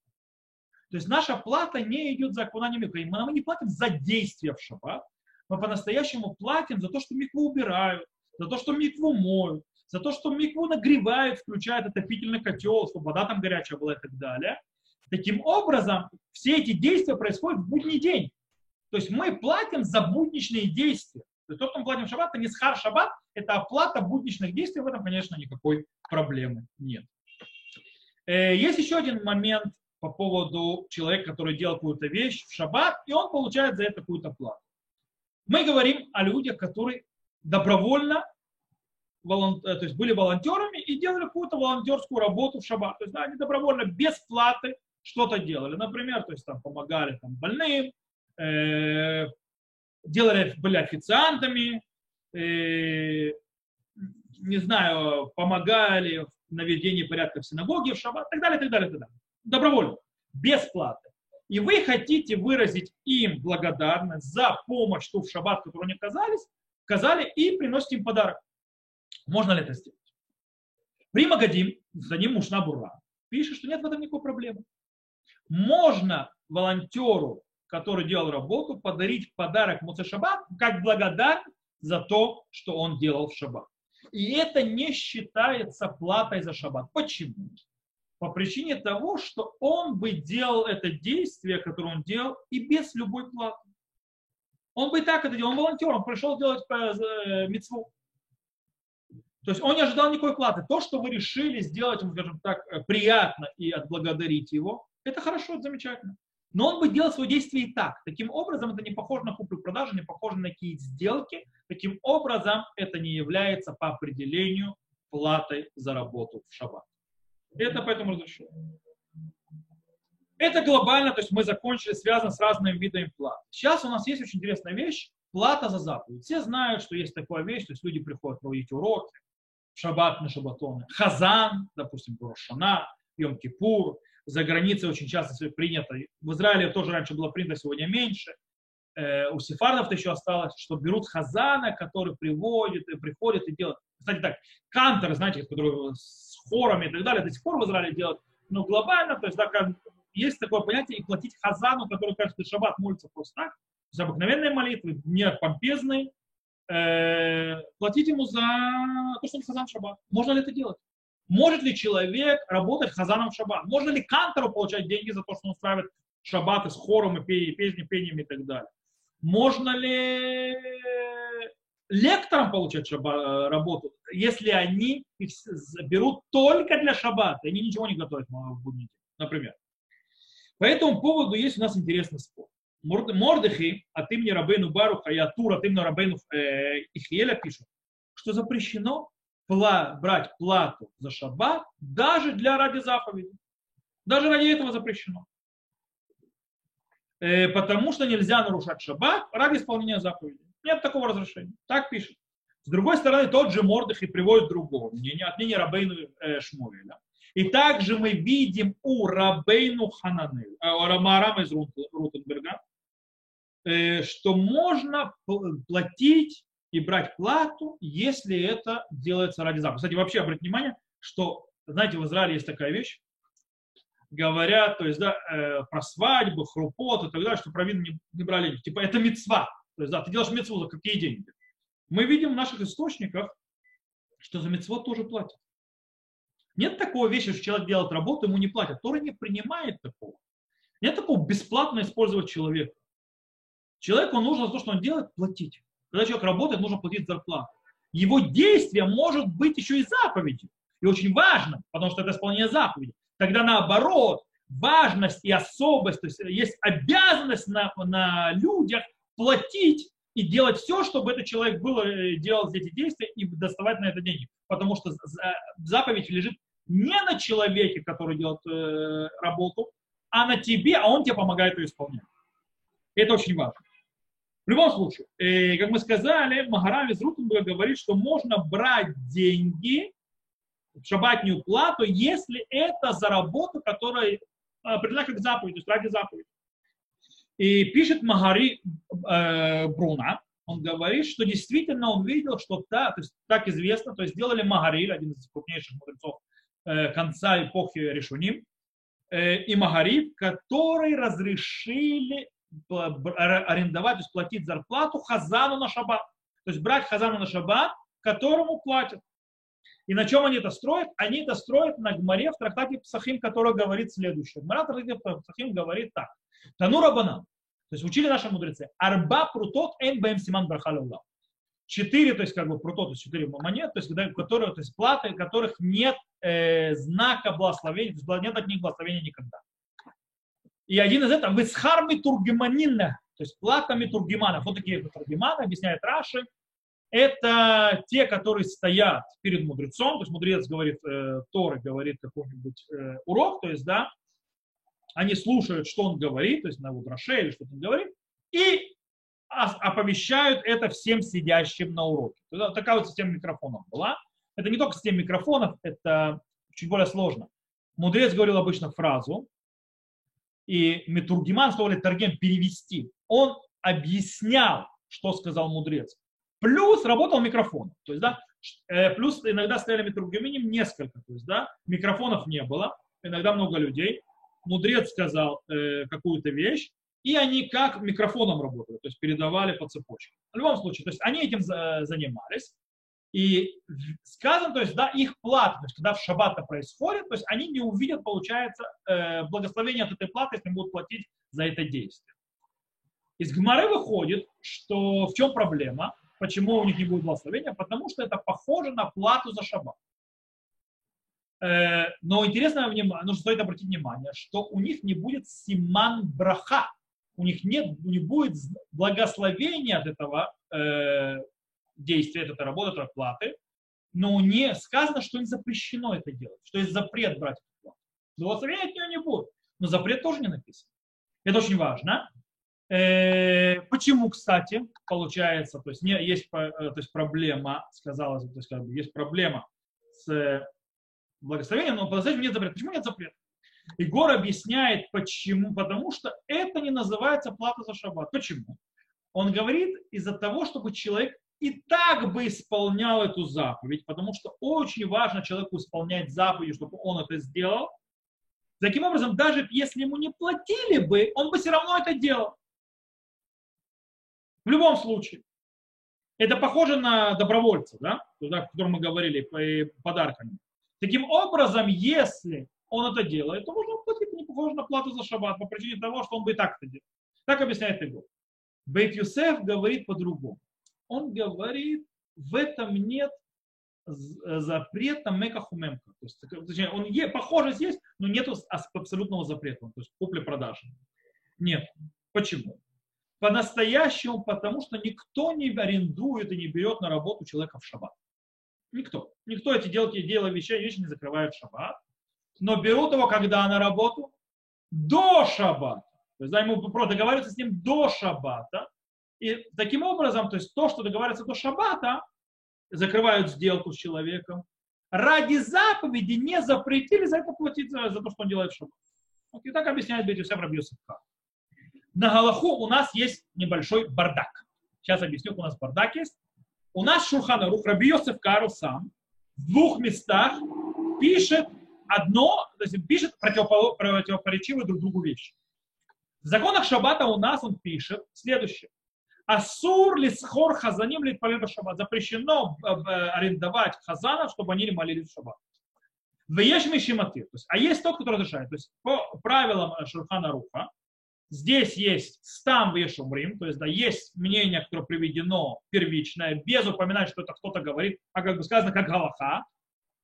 То есть наша плата не идет за окунание в микву. Мы не платим за действия в шаббат, мы по-настоящему платим за то, что микву убирают, за то, что микву моют, за то, что микву нагревают, включают отопительный котел, чтобы вода там горячая была и так далее. Таким образом, все эти действия происходят в будний день. То есть мы платим за будничные действия. То есть то, что мы платим шаббат, это не схар шаббат, это оплата будничных действий, в этом, конечно, никакой проблемы нет. Э, есть еще один момент по поводу человека, который делал какую-то вещь в шаббат, и он получает за это какую-то плату. Мы говорим о людях, которые добровольно. Э, то есть были волонтерами и делали какую-то волонтерскую работу в шаббат. То есть да, они добровольно, без платы что-то делали. Например, то есть там помогали там, больным, э, делали, были официантами, э, не знаю, помогали в наведении порядка в синагоге, в шаббат, так далее, так далее, так далее. Добровольно, без платы. И вы хотите выразить им благодарность за помощь, что в шаббат, которую они оказались, сказали, и приносите им подарок. Можно ли это сделать? При Магадим, за ним Мушна Бура, пишет, что нет в этом никакой проблемы. Можно волонтеру, который делал работу, подарить подарок Муце Шаббат как благодарность за то, что он делал в Шаббат. И это не считается платой за Шаббат. Почему? По причине того, что он бы делал это действие, которое он делал, и без любой платы. Он бы и так это делал, он волонтер, он пришел делать э, мецву. То есть он не ожидал никакой платы. То, что вы решили сделать ему, скажем так, э, приятно и отблагодарить его, это хорошо, это замечательно. Но он бы делал свое действие и так. Таким образом, это не похоже на куплю-продажу, не похоже на какие сделки. Таким образом, это не является по определению платой за работу в шаббат. Это поэтому разрешено. Это глобально, то есть мы закончили, связано с разными видами плат. Сейчас у нас есть очень интересная вещь, плата за заповедь. Все знают, что есть такая вещь, то есть люди приходят проводить уроки, шаббат на шаббатоны. Хазан, допустим, Рошана, Йом-Кипур. За границей очень часто принято. В Израиле тоже раньше было принято, сегодня меньше. Э, у сефардов еще осталось, что берут хазана, который приводит и приходит и делает. Кстати, так, кантор, знаете, который с хорами и так далее, до сих пор в Израиле делают. Но глобально, то есть, да, есть такое понятие, и платить хазану, который каждый шаббат молится просто так, то есть обыкновенные молитвы, не помпезные, э, платить ему за то, что он хазан шаббат. Можно ли это делать? Может ли человек работать хазаном в шаббат? Можно ли кантору получать деньги за то, что он устраивает шаббаты с хором и песни, пениями и так далее? Можно ли лекторам получать шаба, работу, если они их берут только для шаббата, они ничего не готовят в будни, например. По этому поводу есть у нас интересный спор. Мордыхи от имени Рабейну Баруха и Атур от имени Рабейну э, Ихиеля пишут, что запрещено брать плату за шаббат даже для ради заповеди. Даже ради этого запрещено. Э, потому что нельзя нарушать шаббат ради исполнения заповеди. Нет такого разрешения. Так пишет. С другой стороны, тот же Мордых и приводит другого мнения, от мнения Рабейну э, Шмуэля. И также мы видим у Рабейну Хананель, э, Рамарама из Рутенберга, Э, что можно платить и брать плату, если это делается ради заповеди. Кстати, вообще обратите внимание, что, знаете, в Израиле есть такая вещь, говорят, то есть, да, э, про свадьбу, хрупот и так далее, что про вин не, не брали. Типа, это мецва. То есть, да, ты делаешь мецву за какие деньги? Мы видим в наших источниках, что за мецвод тоже платят. Нет такого вещи, что человек делает работу, ему не платят. Тора не принимает такого. Нет такого бесплатно использовать человека. Человеку нужно за то, что он делает, платить. Когда человек работает, нужно платить зарплату. Его действие может быть еще и заповедью. И очень важно, потому что это исполнение заповеди. Тогда наоборот, важность и особость, то есть есть обязанность на, на людях платить и делать все, чтобы этот человек был, э, делал эти действия и доставать на это деньги. Потому что заповедь лежит не на человеке, который делает э, работу, а на тебе, а он тебе помогает ее исполнять. Это очень важно. В любом случае, э, как мы сказали, Магарам из Рутенберга говорит, что можно брать деньги шабатную плату, если это за работу, которая определена как заповедь, то есть ради заповеди. И пишет Магари э, Бруна, он говорит, что действительно он видел, что та, то есть, так известно, то есть сделали Магариль, один из крупнейших мудрецов э, конца эпохи Решуним, э, и Магарив, которые разрешили арендовать, то есть платить зарплату хазану на шаббат. То есть брать хазану на шаббат, которому платят. И на чем они это строят? Они это строят на Гмаре в трактате Псахим, который говорит следующее. Гмара в трактате Псахим говорит так. Танура банан. То есть учили наши мудрецы. Арба прутот эн бэм симан брахалаула. Четыре, то есть как бы прутот, то есть четыре монет, то есть, которые, то есть платы, которых нет э, знака благословения, то есть нет от них благословения никогда. И один из этого, висхарми тургиманинна, то есть платами тургиманов. Вот такие тургиманы, объясняет Раши, это те, которые стоят перед мудрецом, то есть мудрец говорит, э, Торы говорит какой-нибудь э, урок, то есть, да, они слушают, что он говорит, то есть на Удраше или что-то он говорит, и оповещают это всем сидящим на уроке. Такая вот система микрофонов была. Это не только система микрофонов, это чуть более сложно. Мудрец говорил обычно фразу, и Метургиман, что говорит Таргем, перевести. Он объяснял, что сказал мудрец. Плюс работал микрофон. То есть, да, э, плюс иногда стояли метургиминим несколько. То есть, да, микрофонов не было, иногда много людей. Мудрец сказал э, какую-то вещь, и они как микрофоном работали, то есть передавали по цепочке. В любом случае, то есть они этим занимались. И сказано, то есть, да, их плата, то есть, когда в шаббат это происходит, то есть они не увидят, получается, э, благословение от этой платы, если будут платить за это действие. Из Гмары выходит, что в чем проблема, почему у них не будет благословения, потому что это похоже на плату за шаббат. Э, но интересно, нужно стоит обратить внимание, что у них не будет симан браха, у них нет, не будет благословения от этого э, действия, работы, от этой платы, но не сказано, что им запрещено это делать, что есть запрет брать эту плату. Благословения от нее не будет, но запрет тоже не написан. Это очень важно. Э, почему, кстати, получается, то есть, не, есть э, то есть проблема, сказалось, то есть, как бы, есть проблема с благословением, но благословением нет запрета. Почему нет запрета? Егор объясняет, почему. Потому что это не называется плата за шаббат. Почему? Он говорит из-за того, чтобы человек и так бы исполнял эту заповедь, потому что очень важно человеку исполнять заповеди, чтобы он это сделал. Таким образом, даже если ему не платили бы, он бы все равно это делал. В любом случае. Это похоже на добровольца, да, о котором мы говорили, по подаркам. Таким образом, если он это делает, то можно платить не похоже на плату за шаббат по причине того, что он бы и так это делал. Так объясняет его. Бейт Юсеф говорит по-другому он говорит, в этом нет запрета мекахумемка. То есть, точнее, он е, похожесть есть, но нет абсолютного запрета, то есть купли-продажи. Нет. Почему? По-настоящему, потому что никто не арендует и не берет на работу человека в шаббат. Никто. Никто эти делки, дела вещи, вещи не закрывает в шаббат. Но берут его когда на работу? До шаббата. То есть да, ему договариваются с ним до шаббата. И таким образом, то есть то, что договаривается до шаббата, закрывают сделку с человеком, ради заповеди не запретили за это платить, за, то, что он делает в шаббат. Вот и так объясняет Бетюсеф Рабьюсефка. На Галаху у нас есть небольшой бардак. Сейчас объясню, у нас бардак есть. У нас Шурхана Рух Рабьюсеф Карл сам в двух местах пишет одно, то есть пишет противоположивые друг другу вещи. В законах Шаббата у нас он пишет следующее. Асур ли схор хазаним ли шаббат. Запрещено э, э, арендовать хазанов, чтобы они молились в шаббат. Вееш мишиматир. А есть тот, который разрешает. То есть по правилам Шурхана Руха, здесь есть стам вешумрим, то есть да, есть мнение, которое приведено первичное, без упоминания, что это кто-то говорит, а как бы сказано, как Галаха.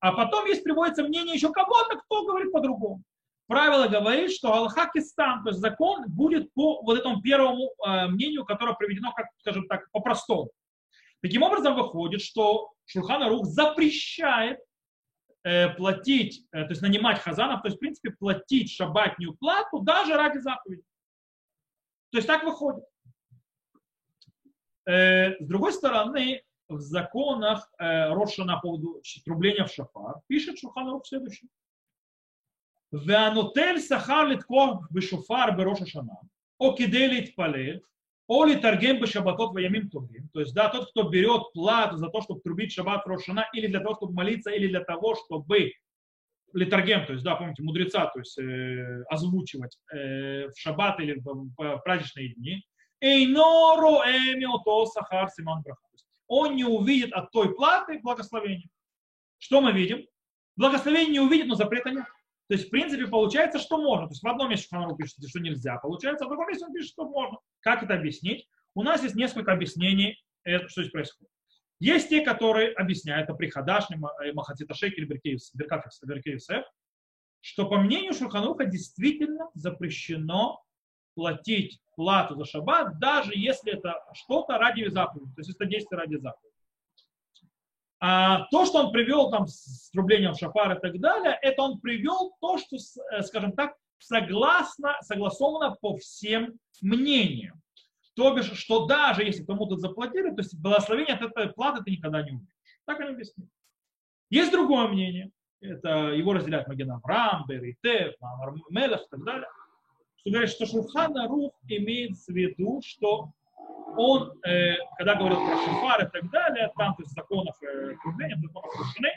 А потом есть приводится мнение еще кого-то, кто говорит по-другому правило говорит, что Аллаха Кистан, то есть закон, будет по вот этому первому э, мнению, которое приведено, как, скажем так, по-простому. Таким образом, выходит, что Шурхана Рух запрещает э, платить, э, то есть нанимать хазанов, то есть, в принципе, платить шабатнюю плату даже ради заповеди. То есть так выходит. С другой стороны, в законах Рошана по поводу трубления в шафар, пишет Шуханарух следующее. Веанотель сахар литкох бешуфар бероша шана, о киделит палель, о литаргем бешабатот ваямим тугим. То есть, да, тот, кто берет плату за то, чтобы трубить шаббат Рошана, или для того, чтобы молиться, или для того, чтобы литаргем, то есть, да, помните, мудреца, то есть э, озвучивать э, в шаббат или в, в праздничные дни, Эйноро эмиото сахар симан. Он не увидит от той платы благословения. Что мы видим? Благословение не увидит, но запрета нет. То есть, в принципе, получается, что можно. То есть, в одном месте Шуханру пишет, что нельзя. Получается, в другом месте он пишет, что можно. Как это объяснить? У нас есть несколько объяснений, э, что здесь происходит. Есть те, которые объясняют, это приходашни, э, Махатита Шейк или Беркеевсев, что по мнению Шурхануха действительно запрещено платить плату за шаббат, даже если это что-то ради заповеди, то есть это действие ради заповеди. А то, что он привел там с рублением шафар и так далее, это он привел то, что, э, скажем так, согласно, согласовано по всем мнениям. То бишь, что даже если кому-то заплатили, то есть благословение от этой платы ты никогда не увидишь. Так они объясняют. Есть другое мнение. Это его разделяют Маген Авраам, Беритев, Мелех и так далее что говорит, что Шурхан Рух имеет в виду, что он, э, когда говорит про шафар и так далее, там, то есть законов э, кругления, законов Рушины,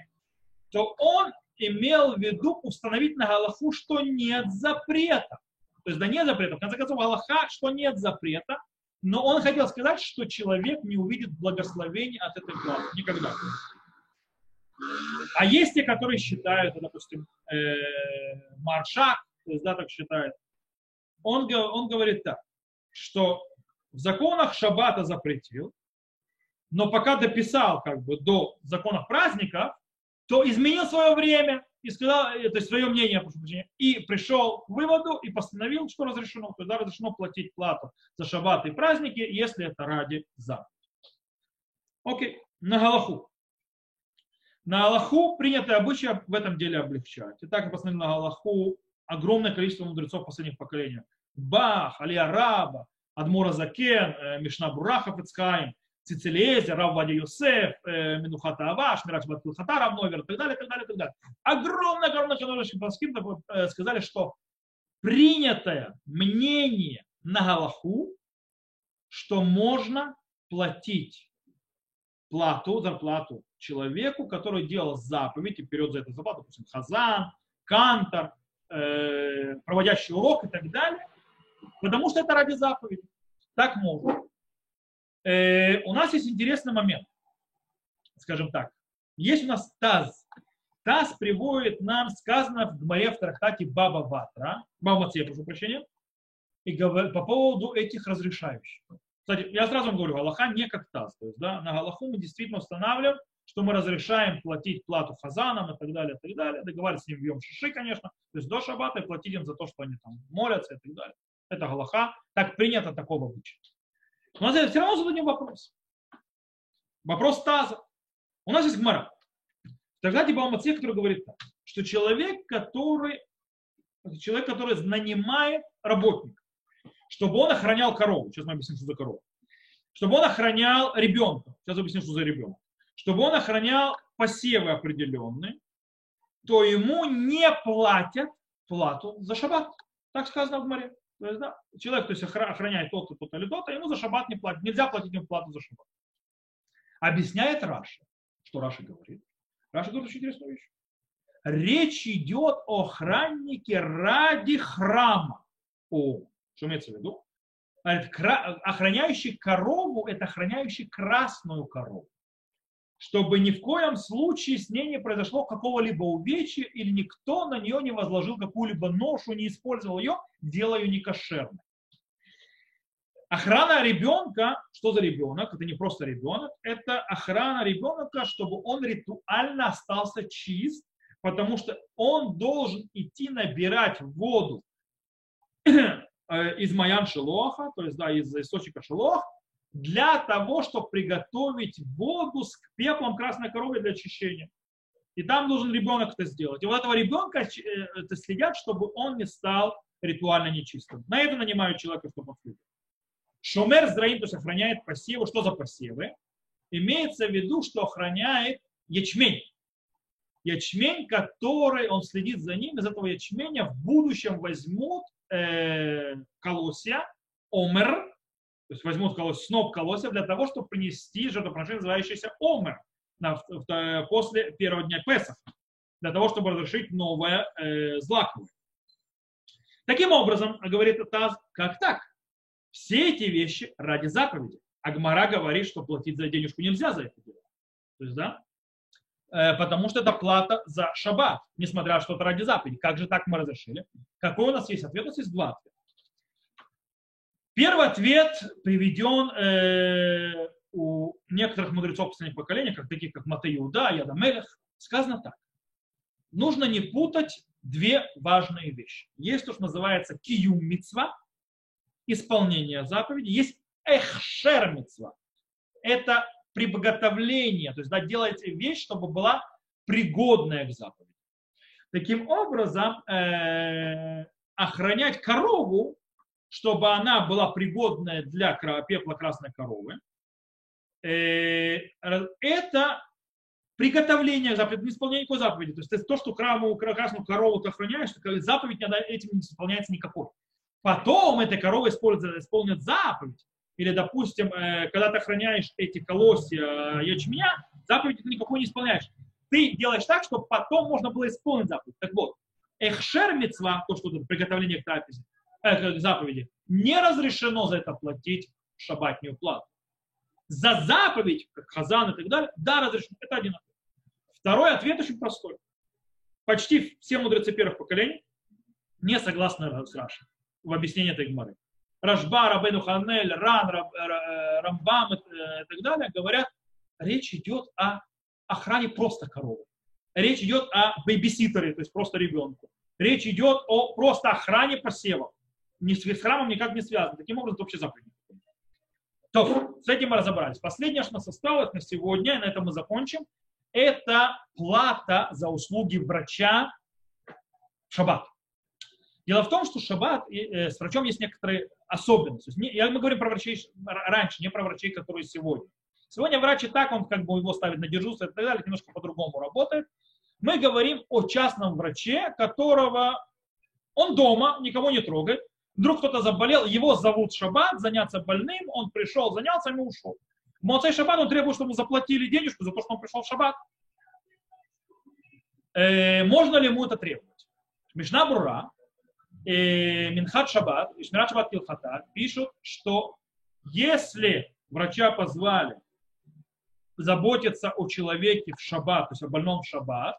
то он имел в виду установить на Галаху, что нет запрета. То есть, да нет запрета. В конце концов, Галаха, что нет запрета, но он хотел сказать, что человек не увидит благословения от этой платы. Никогда. А есть те, которые считают, допустим, э, Маршак, то есть, да, так считает, он, он говорит так, что в законах Шаббата запретил, но пока дописал как бы до законов праздника, то изменил свое время и сказал, э, то есть свое мнение, и пришел к выводу и постановил, что разрешено, то есть разрешено платить плату за шаббат и праздники, если это ради заповеди. Окей, на Галаху. На Аллаху принято обычай в этом деле облегчать. И так постановили на Галаху огромное количество мудрецов последних поколений. Бах, Алия Раба, Адмура Закен, э, Мишна Бураха Фицкаим, Цицелезер, Рав Вадя Йосеф, э, Минухата Аваш, Мираш Баткулхата, Рав Новер, и так далее, и так далее, и так далее. Огромное, огромное количество паским э, сказали, что принятое мнение на Галаху, что можно платить плату, зарплату человеку, который делал заповедь и вперед за эту заплату, допустим, Хазан, Кантор, проводящий урок и так далее, потому что это ради заповеди. Так можно. Э, у нас есть интересный момент, скажем так. Есть у нас Таз. Таз приводит нам, сказано в Гмаре в Трактате Баба Ватра, Баба Мация, прошу прощения, и говорит по поводу этих разрешающих. Кстати, я сразу вам говорю, Аллаха не как Таз. То есть, да, на Галаху мы действительно устанавливаем, что мы разрешаем платить плату хазанам и так далее, и так далее. Договаривались с ним Йом Шиши, конечно, то есть до шаббата и платить им за то, что они там молятся и так далее. Это галаха, так принято такого обычая. Но все равно зададим вопрос. Вопрос таза. У нас есть гмара. Тогда типа Мацех, который говорит так, что человек, который, человек, который нанимает работника, чтобы он охранял корову, сейчас мы объясним, что за корова, чтобы он охранял ребенка, сейчас объясню, что за ребенок, чтобы он охранял посевы определенные, то ему не платят плату за шаббат. Так сказано в Гмаре. То есть, да, человек, то есть охраняет тот-то, тот-то или тот-то, ему за шаббат не платят. Нельзя платить ему плату за шаббат. Объясняет Раши. Что Раши говорит? Раши говорит очень интересную вещь. Речь идет о охраннике ради храма. О, что имеется в виду? Охраняющий корову – это охраняющий красную корову чтобы ни в коем случае с ней не произошло какого-либо увечья или никто на нее не возложил какую-либо ношу, не использовал ее, делая ее некошерной. Охрана ребенка, что за ребенок? Это не просто ребенок, это охрана ребенка, чтобы он ритуально остался чист, потому что он должен идти набирать воду из Маян Шелоха, то есть да, из источника Шелох, для того, чтобы приготовить воду с пеплом красной коровы для очищения. И там должен ребенок это сделать. И вот этого ребенка э, это следят, чтобы он не стал ритуально нечистым. На это нанимают человека, чтобы он следил. Шумер зраим, то есть охраняет посевы. Что за посевы? имеется в виду, что охраняет ячмень. Ячмень, который он следит за ним, из этого ячменя в будущем возьмут э, колосья, омер, то есть возьмут колосья, сноп колосья для того, чтобы принести жертвоприношение, называющееся омер, на, в, после первого дня Песах, для того, чтобы разрешить новое э, злаковое. Таким образом, говорит Таз, как так? Все эти вещи ради заповеди. Агмара говорит, что платить за денежку нельзя за это дело. То есть, да? Э, потому что это плата за шаббат, несмотря на что это ради заповеди. Как же так мы разрешили? Какой у нас есть ответ? У нас есть два ответа. Первый ответ приведен э, у некоторых мудрецов последних поколений, как таких как Матеюда, Ядамелех. Сказано так. Нужно не путать две важные вещи. Есть то, что называется киюм мицва, исполнение заповеди, есть эхшер мицва. Это приготовление, то есть да, делаете вещь, чтобы была пригодная к заповеди. Таким образом, э, охранять корову, чтобы она была пригодная для пепла красной коровы, э, это приготовление заповеди, не исполнение никакой заповеди. То есть то, что храму, красную корову ты охраняешь, заповедь этим не исполняется никакой. Потом эта корова исполнит заповедь, или, допустим, э, когда ты охраняешь эти колосья э, ячменя, заповедь ты никакой не исполняешь. Ты делаешь так, чтобы потом можно было исполнить заповедь. Так вот, эхшер то, что тут приготовление к, трапезе, э, заповеди, не разрешено за это платить шабатную плату. За заповедь, как хазан и так далее, да, разрешено. Это один ответ. Второй ответ очень простой. Почти все мудрецы первых поколений не согласны с Рашей в объяснении этой гморы. Рашба, Рабену Ханель, Ран, э, Рамбам и э, так далее говорят, речь идет о охране просто коровы. Речь идет о бейбиситере, то есть просто ребенку. Речь идет о просто охране посева. Ни с храмом никак не связано. Таким образом, это вообще заповедь. То, с этим мы разобрались. Последнее, что нас осталось на сегодня, и на этом мы закончим, это плата за услуги врача в шаббат. Дело в том, что шаббат э, с врачом есть некоторые особенности. Не, я, мы говорим про врачей раньше, не про врачей, которые сегодня. Сегодня врач и так, он как бы его ставит на дежурство и так далее, немножко по-другому работает. Мы говорим о частном враче, которого он дома, никого не трогает. Вдруг кто-то заболел, его зовут Шаббат, заняться больным, он пришел, занялся, и ушел. Моцей Шаббат он требует, чтобы ему заплатили денежку за то, что он пришел в Шаббат. Э, можно ли ему это требовать? Мишна Брура, э, Минхат Шаббат и Шмират Шаббат Килхата пишут, что если врача позвали заботиться о человеке в шаббат, то есть о больном в шаббат,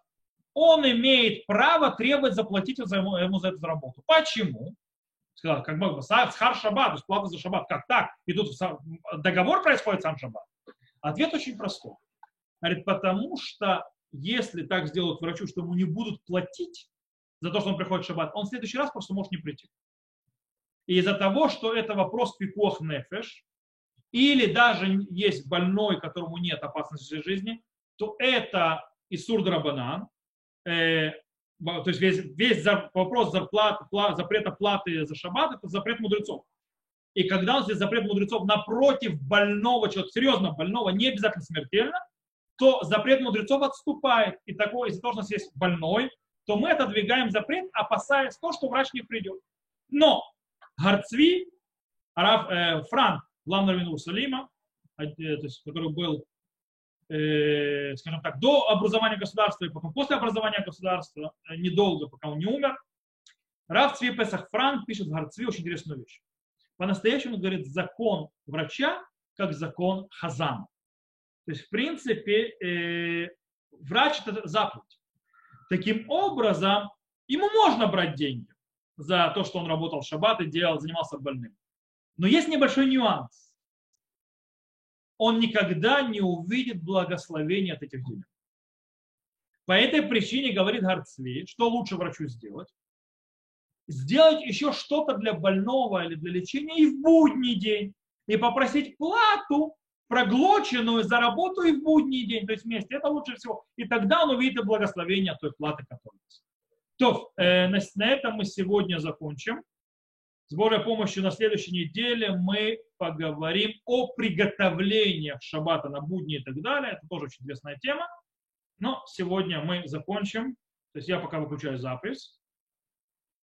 он имеет право требовать заплатить ему, ему за эту работу. Почему? Сказал, как бы схар шаббат, то есть плата за шаббат. Как так? И тут договор происходит сам шаббат. Ответ очень простой. Говорит, потому что если так сделают врачу, что ему не будут платить, за то, что он приходит в шаббат, он в следующий раз просто может не прийти. И из-за того, что это вопрос пикох нефеш, или даже есть больной, которому нет опасности жизни, то это Исур Драбанан, э, то есть весь, весь вопрос зарплаты, пла, запрета платы за шаббат, это запрет мудрецов. И когда он здесь запрет мудрецов напротив больного человека, серьезно больного, не обязательно смертельно, то запрет мудрецов отступает. И такое, если должен есть больной, то мы отодвигаем запрет, опасаясь то, что врач не придет. Но Гарцви, Араф, э, Франк, главный раввин Иерусалима, э, то есть, который был, э, скажем так, до образования государства и потом после образования государства, э, недолго, пока он не умер, Раф Цви Песах Франк пишет в Гарцви очень интересную вещь. По-настоящему говорит закон врача как закон Хазана. То есть, в принципе, э, врач это заповедь. Таким образом, ему можно брать деньги за то, что он работал в шаббат и делал, занимался больным. Но есть небольшой нюанс. Он никогда не увидит благословения от этих денег. По этой причине, говорит Гарцви, что лучше врачу сделать? Сделать еще что-то для больного или для лечения и в будний день. И попросить плату проглоченную за работу и в будний день, то есть вместе. Это лучше всего. И тогда он увидит благословение той платы, которая есть. То, э, на, на этом мы сегодня закончим. С Божьей помощью на следующей неделе мы поговорим о приготовлении шаббата на будни и так далее. Это тоже очень интересная тема. Но сегодня мы закончим. То есть я пока выключаю запись.